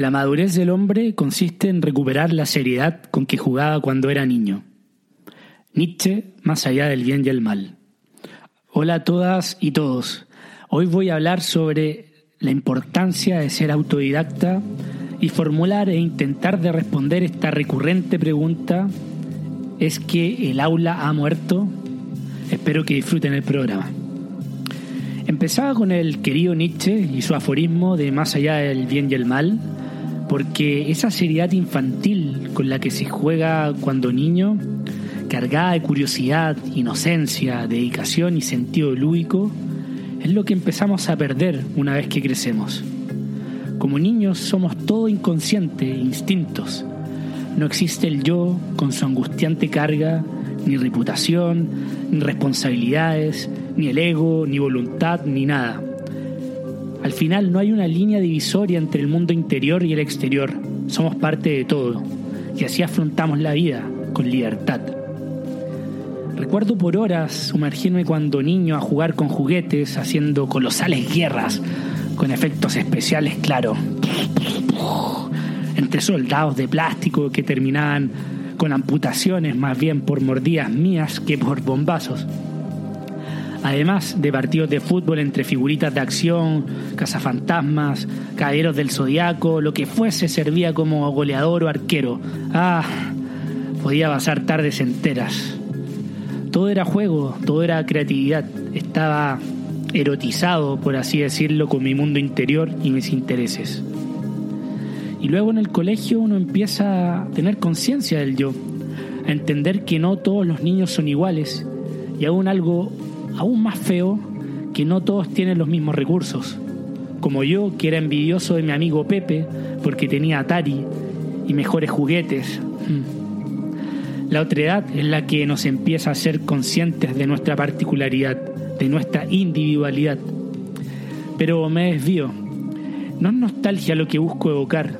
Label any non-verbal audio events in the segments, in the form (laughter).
La madurez del hombre consiste en recuperar la seriedad con que jugaba cuando era niño. Nietzsche, más allá del bien y el mal. Hola a todas y todos. Hoy voy a hablar sobre la importancia de ser autodidacta y formular e intentar de responder esta recurrente pregunta ¿es que el aula ha muerto? Espero que disfruten el programa. Empezaba con el querido Nietzsche y su aforismo de más allá del bien y el mal, porque esa seriedad infantil con la que se juega cuando niño, cargada de curiosidad, inocencia, dedicación y sentido lúdico, es lo que empezamos a perder una vez que crecemos. Como niños somos todo inconsciente, instintos. No existe el yo con su angustiante carga, ni reputación, ni responsabilidades, ni el ego, ni voluntad, ni nada. Al final no hay una línea divisoria entre el mundo interior y el exterior. Somos parte de todo. Y así afrontamos la vida, con libertad. Recuerdo por horas sumergirme cuando niño a jugar con juguetes, haciendo colosales guerras, con efectos especiales, claro. Entre soldados de plástico que terminaban con amputaciones más bien por mordidas mías que por bombazos además de partidos de fútbol entre figuritas de acción, cazafantasmas, caballeros del zodiaco, lo que fuese servía como goleador o arquero. Ah, podía pasar tardes enteras. Todo era juego, todo era creatividad. Estaba erotizado, por así decirlo, con mi mundo interior y mis intereses. Y luego en el colegio uno empieza a tener conciencia del yo, a entender que no todos los niños son iguales y aún algo aún más feo que no todos tienen los mismos recursos. Como yo, que era envidioso de mi amigo Pepe porque tenía Atari y mejores juguetes. Mm. La otra edad es la que nos empieza a ser conscientes de nuestra particularidad, de nuestra individualidad. Pero me desvío. No es nostalgia lo que busco evocar,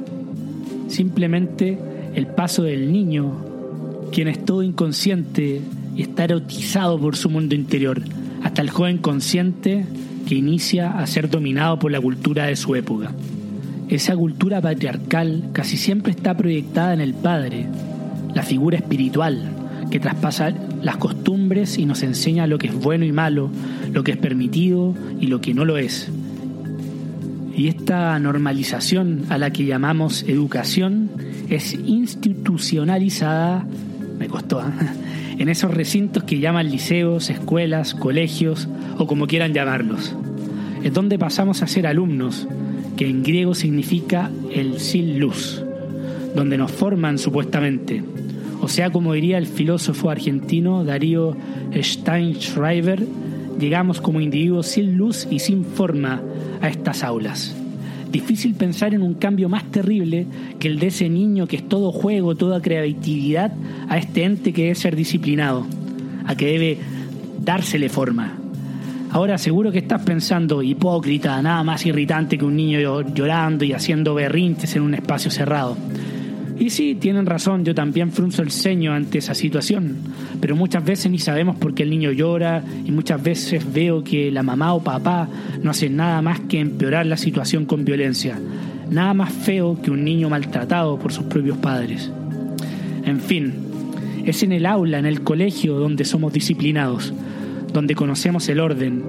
simplemente el paso del niño, quien es todo inconsciente y está erotizado por su mundo interior, hasta el joven consciente que inicia a ser dominado por la cultura de su época. Esa cultura patriarcal casi siempre está proyectada en el padre, la figura espiritual, que traspasa las costumbres y nos enseña lo que es bueno y malo, lo que es permitido y lo que no lo es. Y esta normalización a la que llamamos educación es institucionalizada, me costó, ¿eh? En esos recintos que llaman liceos, escuelas, colegios o como quieran llamarlos. Es donde pasamos a ser alumnos, que en griego significa el sin luz, donde nos forman supuestamente. O sea, como diría el filósofo argentino Darío Steinschreiber, llegamos como individuos sin luz y sin forma a estas aulas. Difícil pensar en un cambio más terrible que el de ese niño que es todo juego, toda creatividad, a este ente que debe ser disciplinado, a que debe dársele forma. Ahora seguro que estás pensando, hipócrita, nada más irritante que un niño llorando y haciendo berrinches en un espacio cerrado. Y sí, tienen razón, yo también frunzo el ceño ante esa situación, pero muchas veces ni sabemos por qué el niño llora y muchas veces veo que la mamá o papá no hacen nada más que empeorar la situación con violencia. Nada más feo que un niño maltratado por sus propios padres. En fin, es en el aula, en el colegio, donde somos disciplinados, donde conocemos el orden.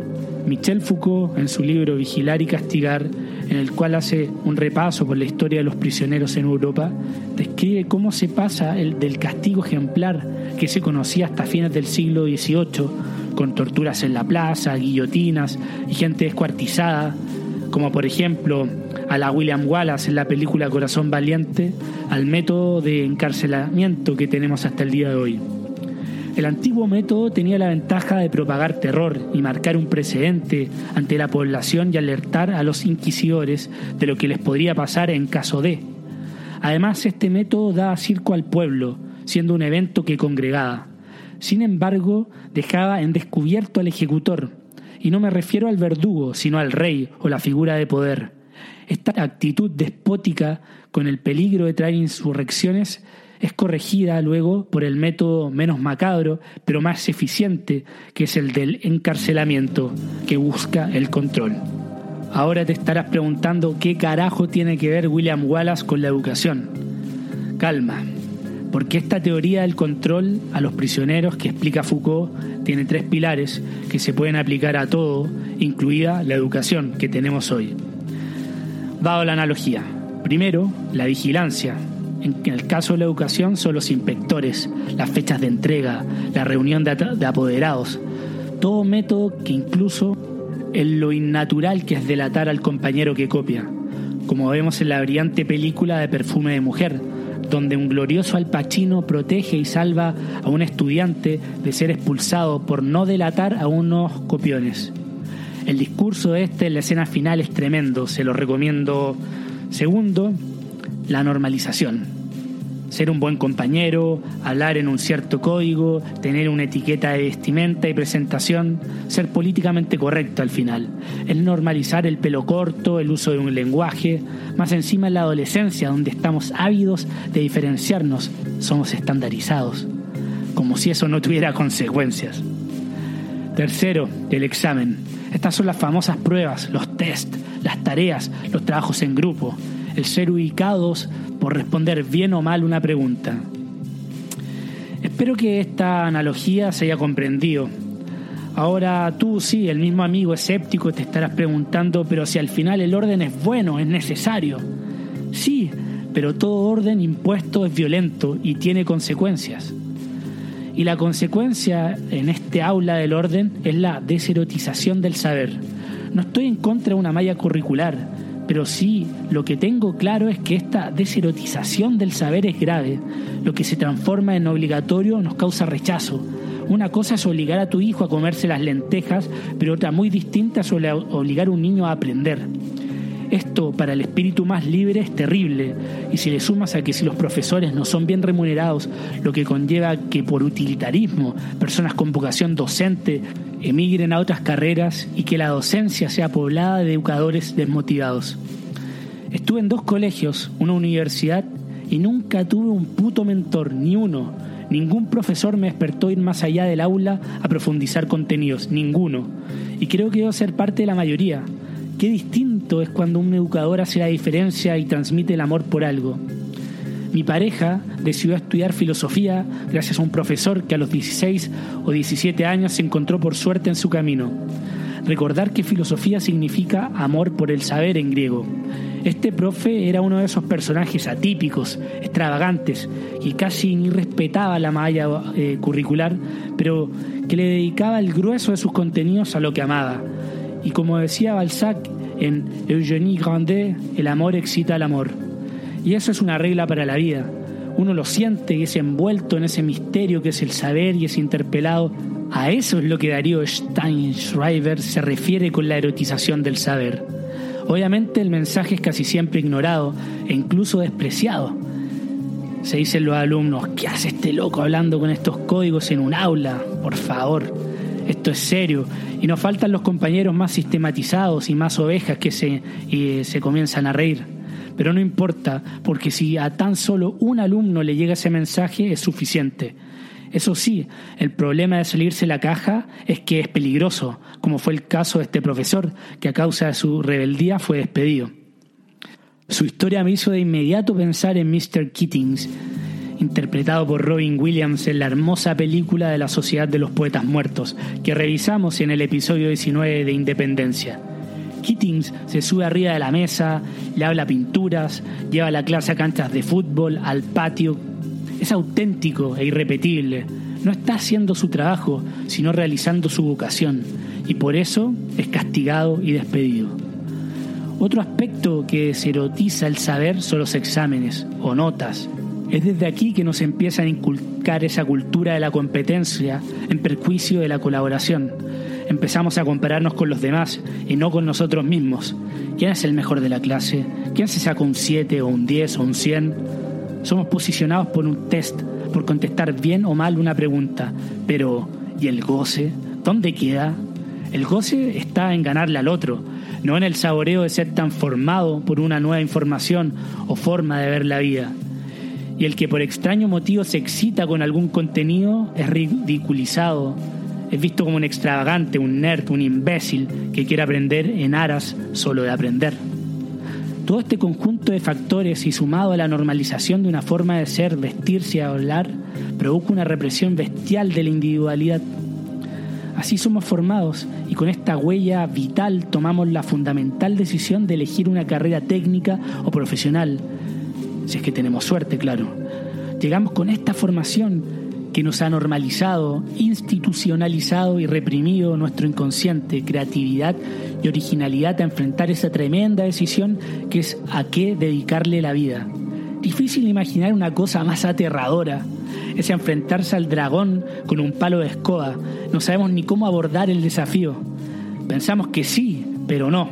Michel Foucault, en su libro Vigilar y Castigar, en el cual hace un repaso por la historia de los prisioneros en Europa, describe cómo se pasa el, del castigo ejemplar que se conocía hasta fines del siglo XVIII, con torturas en la plaza, guillotinas y gente descuartizada, como por ejemplo a la William Wallace en la película Corazón Valiente, al método de encarcelamiento que tenemos hasta el día de hoy. El antiguo método tenía la ventaja de propagar terror y marcar un precedente ante la población y alertar a los inquisidores de lo que les podría pasar en caso de. Además, este método daba circo al pueblo, siendo un evento que congregaba. Sin embargo, dejaba en descubierto al ejecutor, y no me refiero al verdugo, sino al rey o la figura de poder. Esta actitud despótica, con el peligro de traer insurrecciones, es corregida luego por el método menos macabro, pero más eficiente, que es el del encarcelamiento, que busca el control. Ahora te estarás preguntando qué carajo tiene que ver William Wallace con la educación. Calma, porque esta teoría del control a los prisioneros que explica Foucault tiene tres pilares que se pueden aplicar a todo, incluida la educación que tenemos hoy. Dado la analogía, primero, la vigilancia. En el caso de la educación son los inspectores, las fechas de entrega, la reunión de apoderados, todo método que incluso en lo innatural que es delatar al compañero que copia, como vemos en la brillante película de Perfume de Mujer, donde un glorioso alpachino protege y salva a un estudiante de ser expulsado por no delatar a unos copiones. El discurso de este en la escena final es tremendo, se lo recomiendo. Segundo, la normalización ser un buen compañero, hablar en un cierto código, tener una etiqueta de vestimenta y presentación, ser políticamente correcto al final. El normalizar el pelo corto, el uso de un lenguaje, más encima en la adolescencia donde estamos ávidos de diferenciarnos, somos estandarizados, como si eso no tuviera (laughs) consecuencias. Tercero, el examen. Estas son las famosas pruebas, los test, las tareas, los trabajos en grupo, el ser ubicados por responder bien o mal una pregunta. Espero que esta analogía se haya comprendido. Ahora tú, sí, el mismo amigo escéptico, te estarás preguntando, pero si al final el orden es bueno, es necesario. Sí, pero todo orden impuesto es violento y tiene consecuencias. Y la consecuencia en este aula del orden es la deserotización del saber. No estoy en contra de una malla curricular, pero sí lo que tengo claro es que esta deserotización del saber es grave. Lo que se transforma en obligatorio nos causa rechazo. Una cosa es obligar a tu hijo a comerse las lentejas, pero otra muy distinta es obligar a un niño a aprender. Esto para el espíritu más libre es terrible, y si le sumas a que si los profesores no son bien remunerados, lo que conlleva que por utilitarismo personas con vocación docente emigren a otras carreras y que la docencia sea poblada de educadores desmotivados. Estuve en dos colegios, una universidad, y nunca tuve un puto mentor, ni uno. Ningún profesor me despertó ir más allá del aula a profundizar contenidos, ninguno. Y creo que debo ser parte de la mayoría. Qué distinto es cuando un educador hace la diferencia y transmite el amor por algo. Mi pareja decidió estudiar filosofía gracias a un profesor que a los 16 o 17 años se encontró por suerte en su camino. Recordar que filosofía significa amor por el saber en griego. Este profe era uno de esos personajes atípicos, extravagantes, y casi ni respetaba la malla eh, curricular, pero que le dedicaba el grueso de sus contenidos a lo que amaba, y como decía Balzac en Eugénie Grandet, el amor excita al amor. Y eso es una regla para la vida. Uno lo siente y es envuelto en ese misterio que es el saber y es interpelado. A eso es lo que Darío Steinschreiber se refiere con la erotización del saber. Obviamente el mensaje es casi siempre ignorado e incluso despreciado. Se dicen los alumnos, ¿qué hace este loco hablando con estos códigos en un aula? Por favor esto es serio. Y nos faltan los compañeros más sistematizados y más ovejas que se, se comienzan a reír. Pero no importa, porque si a tan solo un alumno le llega ese mensaje es suficiente. Eso sí, el problema de salirse la caja es que es peligroso, como fue el caso de este profesor, que a causa de su rebeldía fue despedido. Su historia me hizo de inmediato pensar en Mr. Kittings, interpretado por Robin Williams en la hermosa película de la Sociedad de los Poetas Muertos, que revisamos en el episodio 19 de Independencia. Kittings se sube arriba de la mesa, le habla pinturas, lleva la clase a canchas de fútbol, al patio. Es auténtico e irrepetible. No está haciendo su trabajo, sino realizando su vocación, y por eso es castigado y despedido. Otro aspecto que se erotiza el saber son los exámenes o notas, es desde aquí que nos empiezan a inculcar esa cultura de la competencia en perjuicio de la colaboración. Empezamos a compararnos con los demás y no con nosotros mismos. ¿Quién es el mejor de la clase? ¿Quién se saca un 7 o un 10 o un 100? Somos posicionados por un test, por contestar bien o mal una pregunta. Pero, ¿y el goce? ¿Dónde queda? El goce está en ganarle al otro, no en el saboreo de ser tan formado por una nueva información o forma de ver la vida y el que por extraño motivo se excita con algún contenido es ridiculizado, es visto como un extravagante, un nerd, un imbécil que quiere aprender en aras solo de aprender. Todo este conjunto de factores y sumado a la normalización de una forma de ser, vestirse y hablar, provoca una represión bestial de la individualidad. Así somos formados y con esta huella vital tomamos la fundamental decisión de elegir una carrera técnica o profesional, si es que tenemos suerte, claro. Llegamos con esta formación que nos ha normalizado, institucionalizado y reprimido nuestro inconsciente, creatividad y originalidad a enfrentar esa tremenda decisión que es a qué dedicarle la vida. Difícil imaginar una cosa más aterradora. Es enfrentarse al dragón con un palo de escoba. No sabemos ni cómo abordar el desafío. Pensamos que sí, pero no.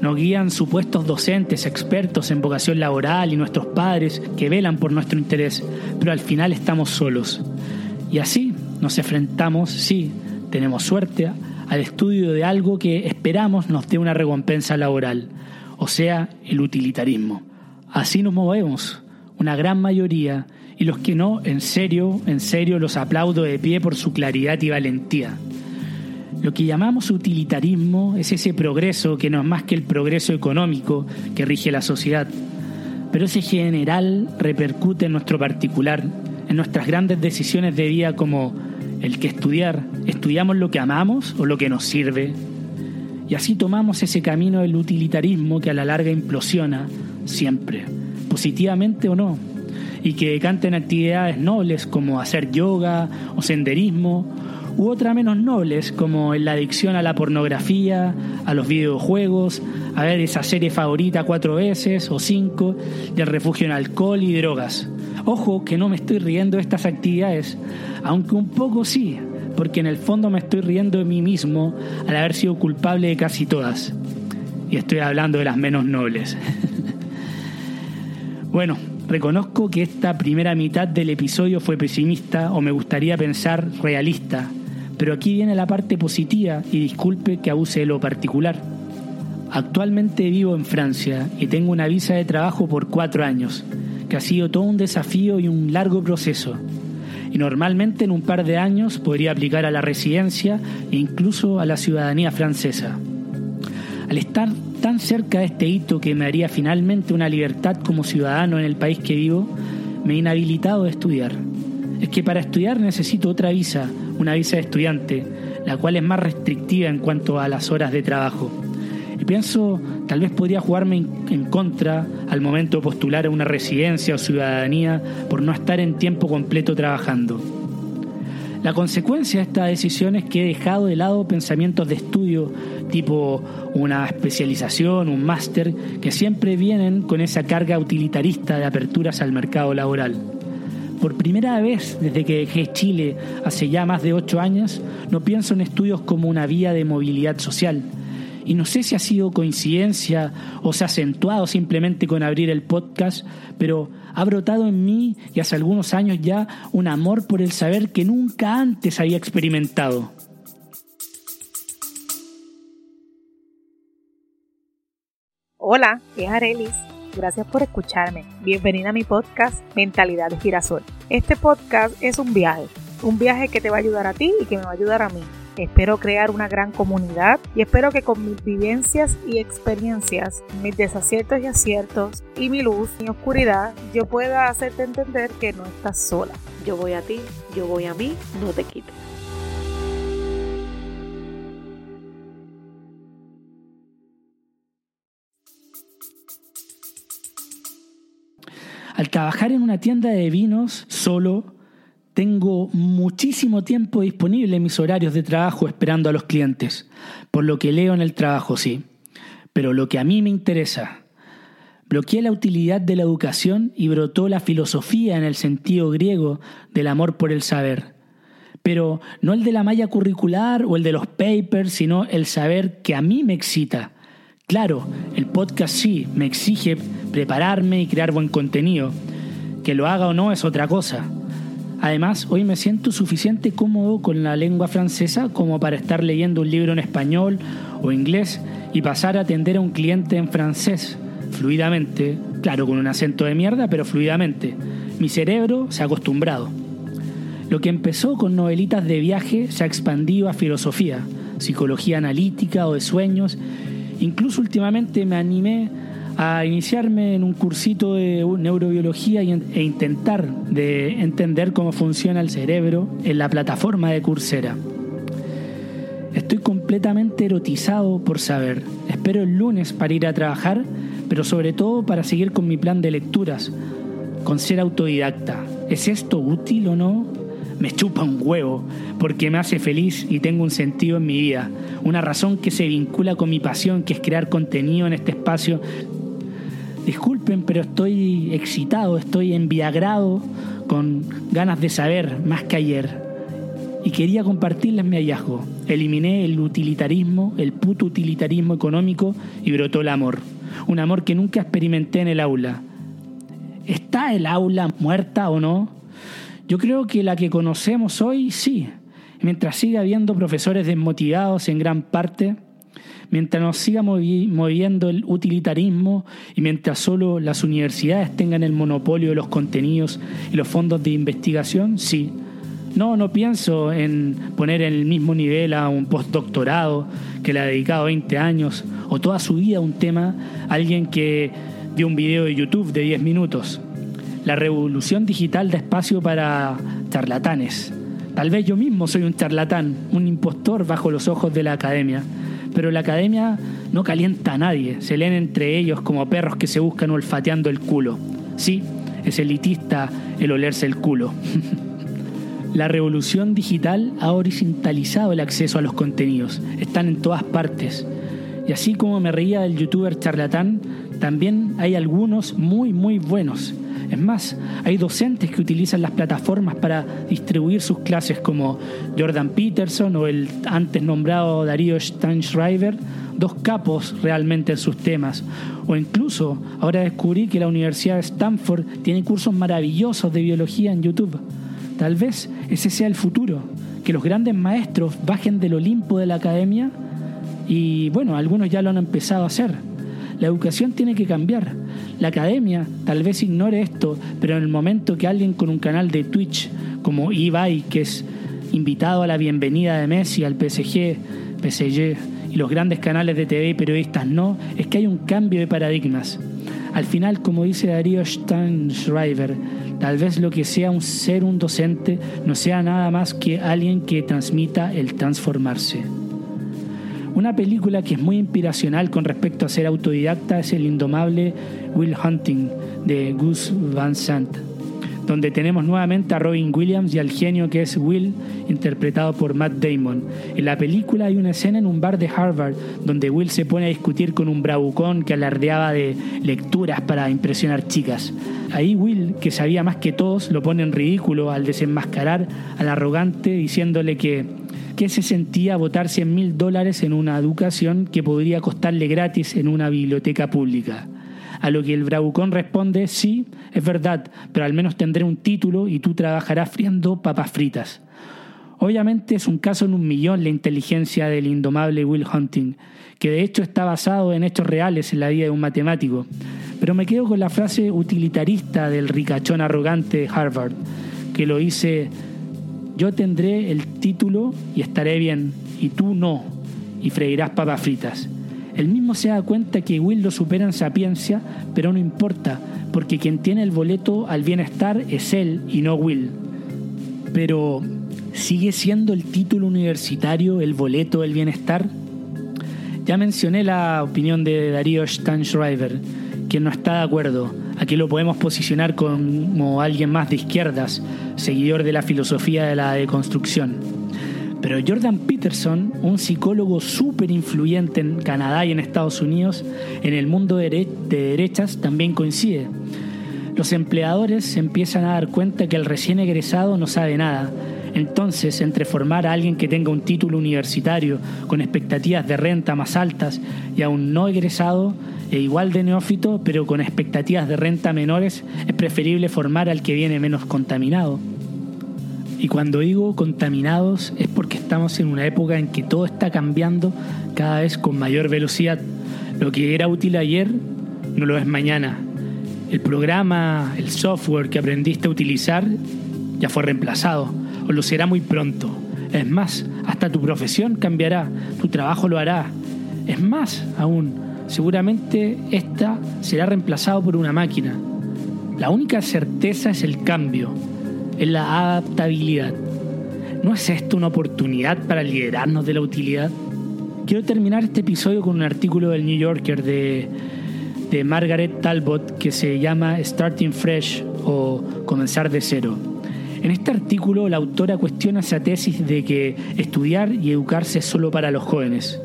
Nos guían supuestos docentes, expertos en vocación laboral y nuestros padres que velan por nuestro interés, pero al final estamos solos. Y así nos enfrentamos, sí, tenemos suerte, al estudio de algo que esperamos nos dé una recompensa laboral, o sea, el utilitarismo. Así nos movemos, una gran mayoría, y los que no, en serio, en serio los aplaudo de pie por su claridad y valentía. Lo que llamamos utilitarismo es ese progreso que no es más que el progreso económico que rige la sociedad, pero ese general repercute en nuestro particular, en nuestras grandes decisiones de vida como el que estudiar, estudiamos lo que amamos o lo que nos sirve. Y así tomamos ese camino del utilitarismo que a la larga implosiona siempre, positivamente o no, y que decanta en actividades nobles como hacer yoga o senderismo u otras menos nobles como la adicción a la pornografía, a los videojuegos, a ver esa serie favorita cuatro veces o cinco y el refugio en alcohol y drogas. Ojo que no me estoy riendo de estas actividades, aunque un poco sí, porque en el fondo me estoy riendo de mí mismo al haber sido culpable de casi todas. Y estoy hablando de las menos nobles. (laughs) bueno, reconozco que esta primera mitad del episodio fue pesimista o me gustaría pensar realista pero aquí viene la parte positiva y disculpe que abuse de lo particular. Actualmente vivo en Francia y tengo una visa de trabajo por cuatro años, que ha sido todo un desafío y un largo proceso. Y normalmente en un par de años podría aplicar a la residencia e incluso a la ciudadanía francesa. Al estar tan cerca de este hito que me haría finalmente una libertad como ciudadano en el país que vivo, me he inhabilitado de estudiar. Es que para estudiar necesito otra visa una visa de estudiante, la cual es más restrictiva en cuanto a las horas de trabajo. Y pienso, tal vez podría jugarme en contra al momento de postular a una residencia o ciudadanía por no estar en tiempo completo trabajando. La consecuencia de esta decisión es que he dejado de lado pensamientos de estudio tipo una especialización, un máster, que siempre vienen con esa carga utilitarista de aperturas al mercado laboral. Por primera vez desde que dejé Chile hace ya más de ocho años, no pienso en estudios como una vía de movilidad social. Y no sé si ha sido coincidencia o se ha acentuado simplemente con abrir el podcast, pero ha brotado en mí y hace algunos años ya un amor por el saber que nunca antes había experimentado. Hola, es Arelis Gracias por escucharme. Bienvenida a mi podcast Mentalidad de Girasol. Este podcast es un viaje, un viaje que te va a ayudar a ti y que me va a ayudar a mí. Espero crear una gran comunidad y espero que con mis vivencias y experiencias, mis desaciertos y aciertos y mi luz y oscuridad, yo pueda hacerte entender que no estás sola. Yo voy a ti, yo voy a mí, no te quites. Al trabajar en una tienda de vinos solo, tengo muchísimo tiempo disponible en mis horarios de trabajo esperando a los clientes, por lo que leo en el trabajo, sí. Pero lo que a mí me interesa, bloqueé la utilidad de la educación y brotó la filosofía en el sentido griego del amor por el saber. Pero no el de la malla curricular o el de los papers, sino el saber que a mí me excita Claro, el podcast sí me exige prepararme y crear buen contenido. Que lo haga o no es otra cosa. Además, hoy me siento suficiente cómodo con la lengua francesa como para estar leyendo un libro en español o inglés y pasar a atender a un cliente en francés, fluidamente, claro, con un acento de mierda, pero fluidamente. Mi cerebro se ha acostumbrado. Lo que empezó con novelitas de viaje se ha expandido a filosofía, psicología analítica o de sueños. Incluso últimamente me animé a iniciarme en un cursito de neurobiología e intentar de entender cómo funciona el cerebro en la plataforma de Coursera. Estoy completamente erotizado por saber. Espero el lunes para ir a trabajar, pero sobre todo para seguir con mi plan de lecturas, con ser autodidacta. ¿Es esto útil o no? Me chupa un huevo, porque me hace feliz y tengo un sentido en mi vida, una razón que se vincula con mi pasión, que es crear contenido en este espacio disculpen, pero estoy excitado, estoy enviagrado, con ganas de saber más que ayer. Y quería compartirles mi hallazgo. Eliminé el utilitarismo, el puto utilitarismo económico y brotó el amor. Un amor que nunca experimenté en el aula. ¿Está el aula muerta o no? Yo creo que la que conocemos hoy sí. Mientras siga habiendo profesores desmotivados en gran parte, mientras nos siga moviendo el utilitarismo y mientras solo las universidades tengan el monopolio de los contenidos y los fondos de investigación, sí. No, no pienso en poner en el mismo nivel a un postdoctorado que le ha dedicado 20 años o toda su vida a un tema, alguien que vio un video de YouTube de 10 minutos. La revolución digital da espacio para charlatanes. Tal vez yo mismo soy un charlatán, un impostor bajo los ojos de la academia pero la academia no calienta a nadie, se leen entre ellos como perros que se buscan olfateando el culo. Sí, es elitista el olerse el culo. (laughs) la revolución digital ha horizontalizado el acceso a los contenidos, están en todas partes. Y así como me reía del youtuber charlatán, también hay algunos muy muy buenos es más, hay docentes que utilizan las plataformas para distribuir sus clases como Jordan Peterson o el antes nombrado Darío Steinschreiber, dos capos realmente en sus temas. O incluso ahora descubrí que la Universidad de Stanford tiene cursos maravillosos de biología en YouTube. Tal vez ese sea el futuro, que los grandes maestros bajen del Olimpo de la academia y bueno, algunos ya lo han empezado a hacer. La educación tiene que cambiar la academia tal vez ignore esto, pero en el momento que alguien con un canal de Twitch como Ibai, que es invitado a la bienvenida de Messi al PSG, PSG y los grandes canales de TV y periodistas no, es que hay un cambio de paradigmas. Al final, como dice Darío Steinschreiber, tal vez lo que sea un ser un docente no sea nada más que alguien que transmita el transformarse. Una película que es muy inspiracional con respecto a ser autodidacta es El indomable Will Hunting de Gus Van Sant, donde tenemos nuevamente a Robin Williams y al genio que es Will, interpretado por Matt Damon. En la película hay una escena en un bar de Harvard donde Will se pone a discutir con un bravucón que alardeaba de lecturas para impresionar chicas. Ahí Will, que sabía más que todos, lo pone en ridículo al desenmascarar al arrogante diciéndole que que se sentía votar 100 mil dólares en una educación que podría costarle gratis en una biblioteca pública. A lo que el bravucón responde, sí, es verdad, pero al menos tendré un título y tú trabajarás friendo papas fritas. Obviamente es un caso en un millón la inteligencia del indomable Will Hunting, que de hecho está basado en hechos reales en la vida de un matemático. Pero me quedo con la frase utilitarista del ricachón arrogante de Harvard, que lo hice yo tendré el título y estaré bien, y tú no, y freirás papas fritas. El mismo se da cuenta que Will lo supera en sapiencia, pero no importa, porque quien tiene el boleto al bienestar es él y no Will. Pero, ¿sigue siendo el título universitario el boleto del bienestar? Ya mencioné la opinión de Darío Steinschreiber, quien no está de acuerdo. Aquí lo podemos posicionar como alguien más de izquierdas, seguidor de la filosofía de la deconstrucción. Pero Jordan Peterson, un psicólogo súper influyente en Canadá y en Estados Unidos, en el mundo de derechas también coincide. Los empleadores empiezan a dar cuenta que el recién egresado no sabe nada. Entonces, entre formar a alguien que tenga un título universitario con expectativas de renta más altas y a un no egresado, e igual de neófito, pero con expectativas de renta menores, es preferible formar al que viene menos contaminado. Y cuando digo contaminados es porque estamos en una época en que todo está cambiando cada vez con mayor velocidad. Lo que era útil ayer no lo es mañana. El programa, el software que aprendiste a utilizar ya fue reemplazado. O lo será muy pronto. Es más, hasta tu profesión cambiará, tu trabajo lo hará. Es más, aún, seguramente esta será reemplazado por una máquina. La única certeza es el cambio, es la adaptabilidad. ¿No es esto una oportunidad para liderarnos de la utilidad? Quiero terminar este episodio con un artículo del New Yorker de, de Margaret Talbot que se llama Starting Fresh o Comenzar de cero. En este artículo la autora cuestiona esa tesis de que estudiar y educarse es solo para los jóvenes.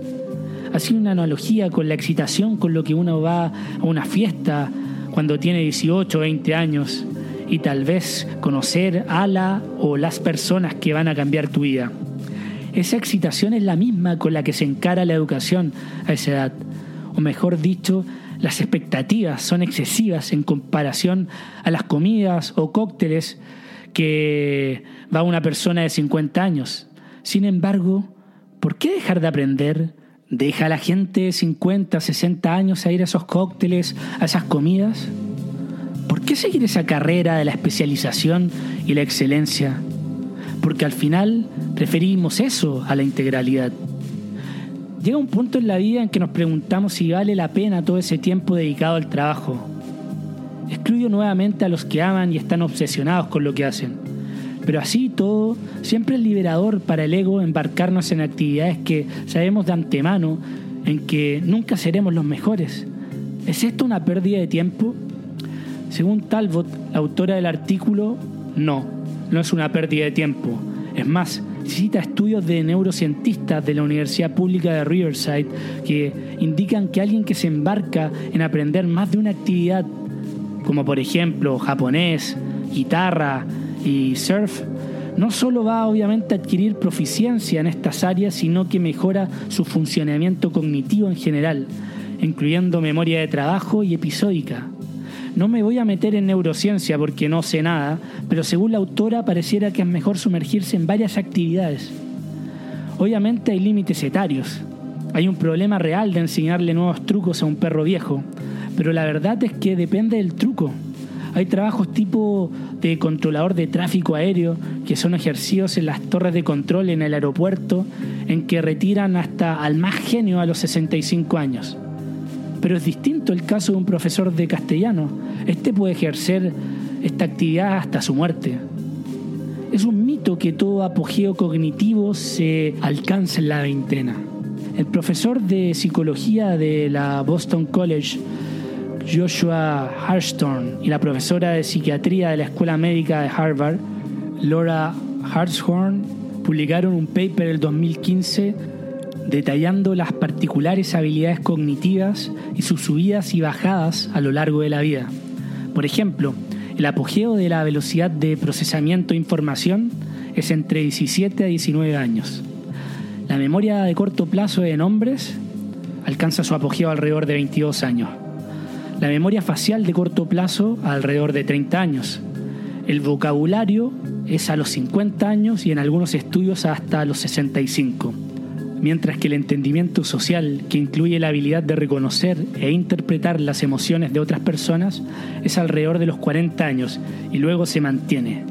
Hace una analogía con la excitación con lo que uno va a una fiesta cuando tiene 18 o 20 años y tal vez conocer a la o las personas que van a cambiar tu vida. Esa excitación es la misma con la que se encara la educación a esa edad. O mejor dicho, las expectativas son excesivas en comparación a las comidas o cócteles que va una persona de 50 años. Sin embargo, ¿por qué dejar de aprender? ¿Deja a la gente de 50, 60 años a ir a esos cócteles, a esas comidas? ¿Por qué seguir esa carrera de la especialización y la excelencia? Porque al final preferimos eso a la integralidad. Llega un punto en la vida en que nos preguntamos si vale la pena todo ese tiempo dedicado al trabajo. Excluyo nuevamente a los que aman y están obsesionados con lo que hacen. Pero así todo, siempre es liberador para el ego embarcarnos en actividades que sabemos de antemano en que nunca seremos los mejores. ¿Es esto una pérdida de tiempo? Según Talbot, autora del artículo, no, no es una pérdida de tiempo. Es más, cita estudios de neurocientistas de la Universidad Pública de Riverside que indican que alguien que se embarca en aprender más de una actividad, como por ejemplo japonés, guitarra y surf, no solo va obviamente a adquirir proficiencia en estas áreas, sino que mejora su funcionamiento cognitivo en general, incluyendo memoria de trabajo y episódica. No me voy a meter en neurociencia porque no sé nada, pero según la autora pareciera que es mejor sumergirse en varias actividades. Obviamente hay límites etarios. Hay un problema real de enseñarle nuevos trucos a un perro viejo, pero la verdad es que depende del truco. Hay trabajos tipo de controlador de tráfico aéreo que son ejercidos en las torres de control en el aeropuerto en que retiran hasta al más genio a los 65 años. Pero es distinto el caso de un profesor de castellano. Este puede ejercer esta actividad hasta su muerte. Es un mito que todo apogeo cognitivo se alcanza en la veintena. El profesor de psicología de la Boston College, Joshua Harstone, y la profesora de psiquiatría de la Escuela Médica de Harvard, Laura Hartshorn, publicaron un paper el 2015 detallando las particulares habilidades cognitivas y sus subidas y bajadas a lo largo de la vida. Por ejemplo, el apogeo de la velocidad de procesamiento de información es entre 17 a 19 años. La memoria de corto plazo en hombres alcanza su apogeo alrededor de 22 años. La memoria facial de corto plazo alrededor de 30 años. El vocabulario es a los 50 años y en algunos estudios hasta los 65 mientras que el entendimiento social, que incluye la habilidad de reconocer e interpretar las emociones de otras personas, es alrededor de los 40 años y luego se mantiene.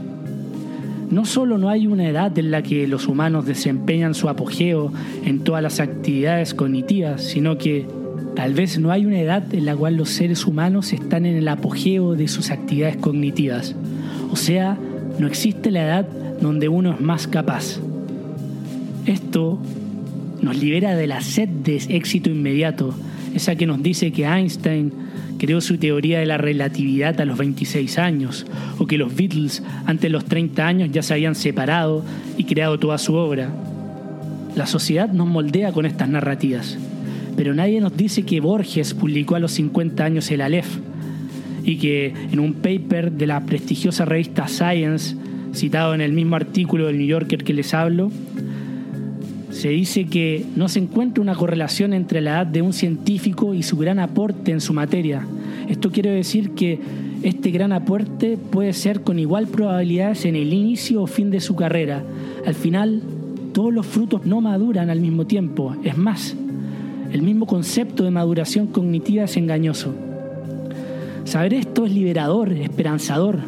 No solo no hay una edad en la que los humanos desempeñan su apogeo en todas las actividades cognitivas, sino que tal vez no hay una edad en la cual los seres humanos están en el apogeo de sus actividades cognitivas. O sea, no existe la edad donde uno es más capaz. Esto nos libera de la sed de éxito inmediato, esa que nos dice que Einstein creó su teoría de la relatividad a los 26 años, o que los Beatles antes de los 30 años ya se habían separado y creado toda su obra. La sociedad nos moldea con estas narrativas, pero nadie nos dice que Borges publicó a los 50 años el Aleph y que en un paper de la prestigiosa revista Science, citado en el mismo artículo del New Yorker que les hablo, se dice que no se encuentra una correlación entre la edad de un científico y su gran aporte en su materia. Esto quiere decir que este gran aporte puede ser con igual probabilidades en el inicio o fin de su carrera. Al final, todos los frutos no maduran al mismo tiempo. Es más, el mismo concepto de maduración cognitiva es engañoso. Saber esto es liberador, esperanzador,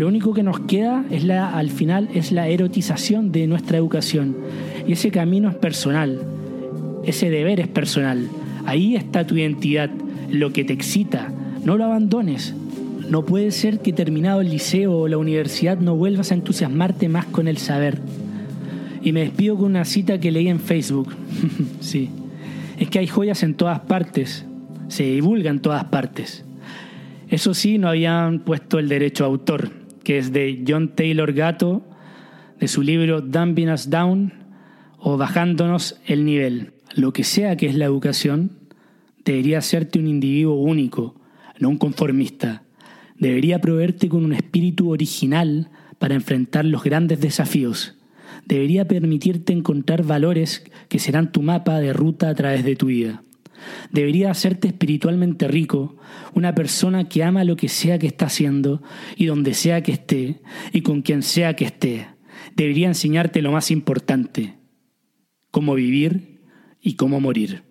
lo único que nos queda es la, al final es la erotización de nuestra educación. Y ese camino es personal, ese deber es personal. Ahí está tu identidad, lo que te excita. No lo abandones. No puede ser que terminado el liceo o la universidad no vuelvas a entusiasmarte más con el saber. Y me despido con una cita que leí en Facebook. (laughs) sí. Es que hay joyas en todas partes. Se divulgan en todas partes. Eso sí, no habían puesto el derecho a autor que es de John Taylor Gatto, de su libro Dumping Us Down o Bajándonos el Nivel. Lo que sea que es la educación, debería hacerte un individuo único, no un conformista. Debería proveerte con un espíritu original para enfrentar los grandes desafíos. Debería permitirte encontrar valores que serán tu mapa de ruta a través de tu vida. Debería hacerte espiritualmente rico, una persona que ama lo que sea que está haciendo y donde sea que esté y con quien sea que esté. Debería enseñarte lo más importante, cómo vivir y cómo morir.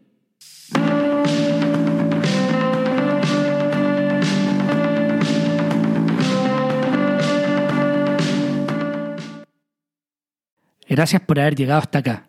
Gracias por haber llegado hasta acá.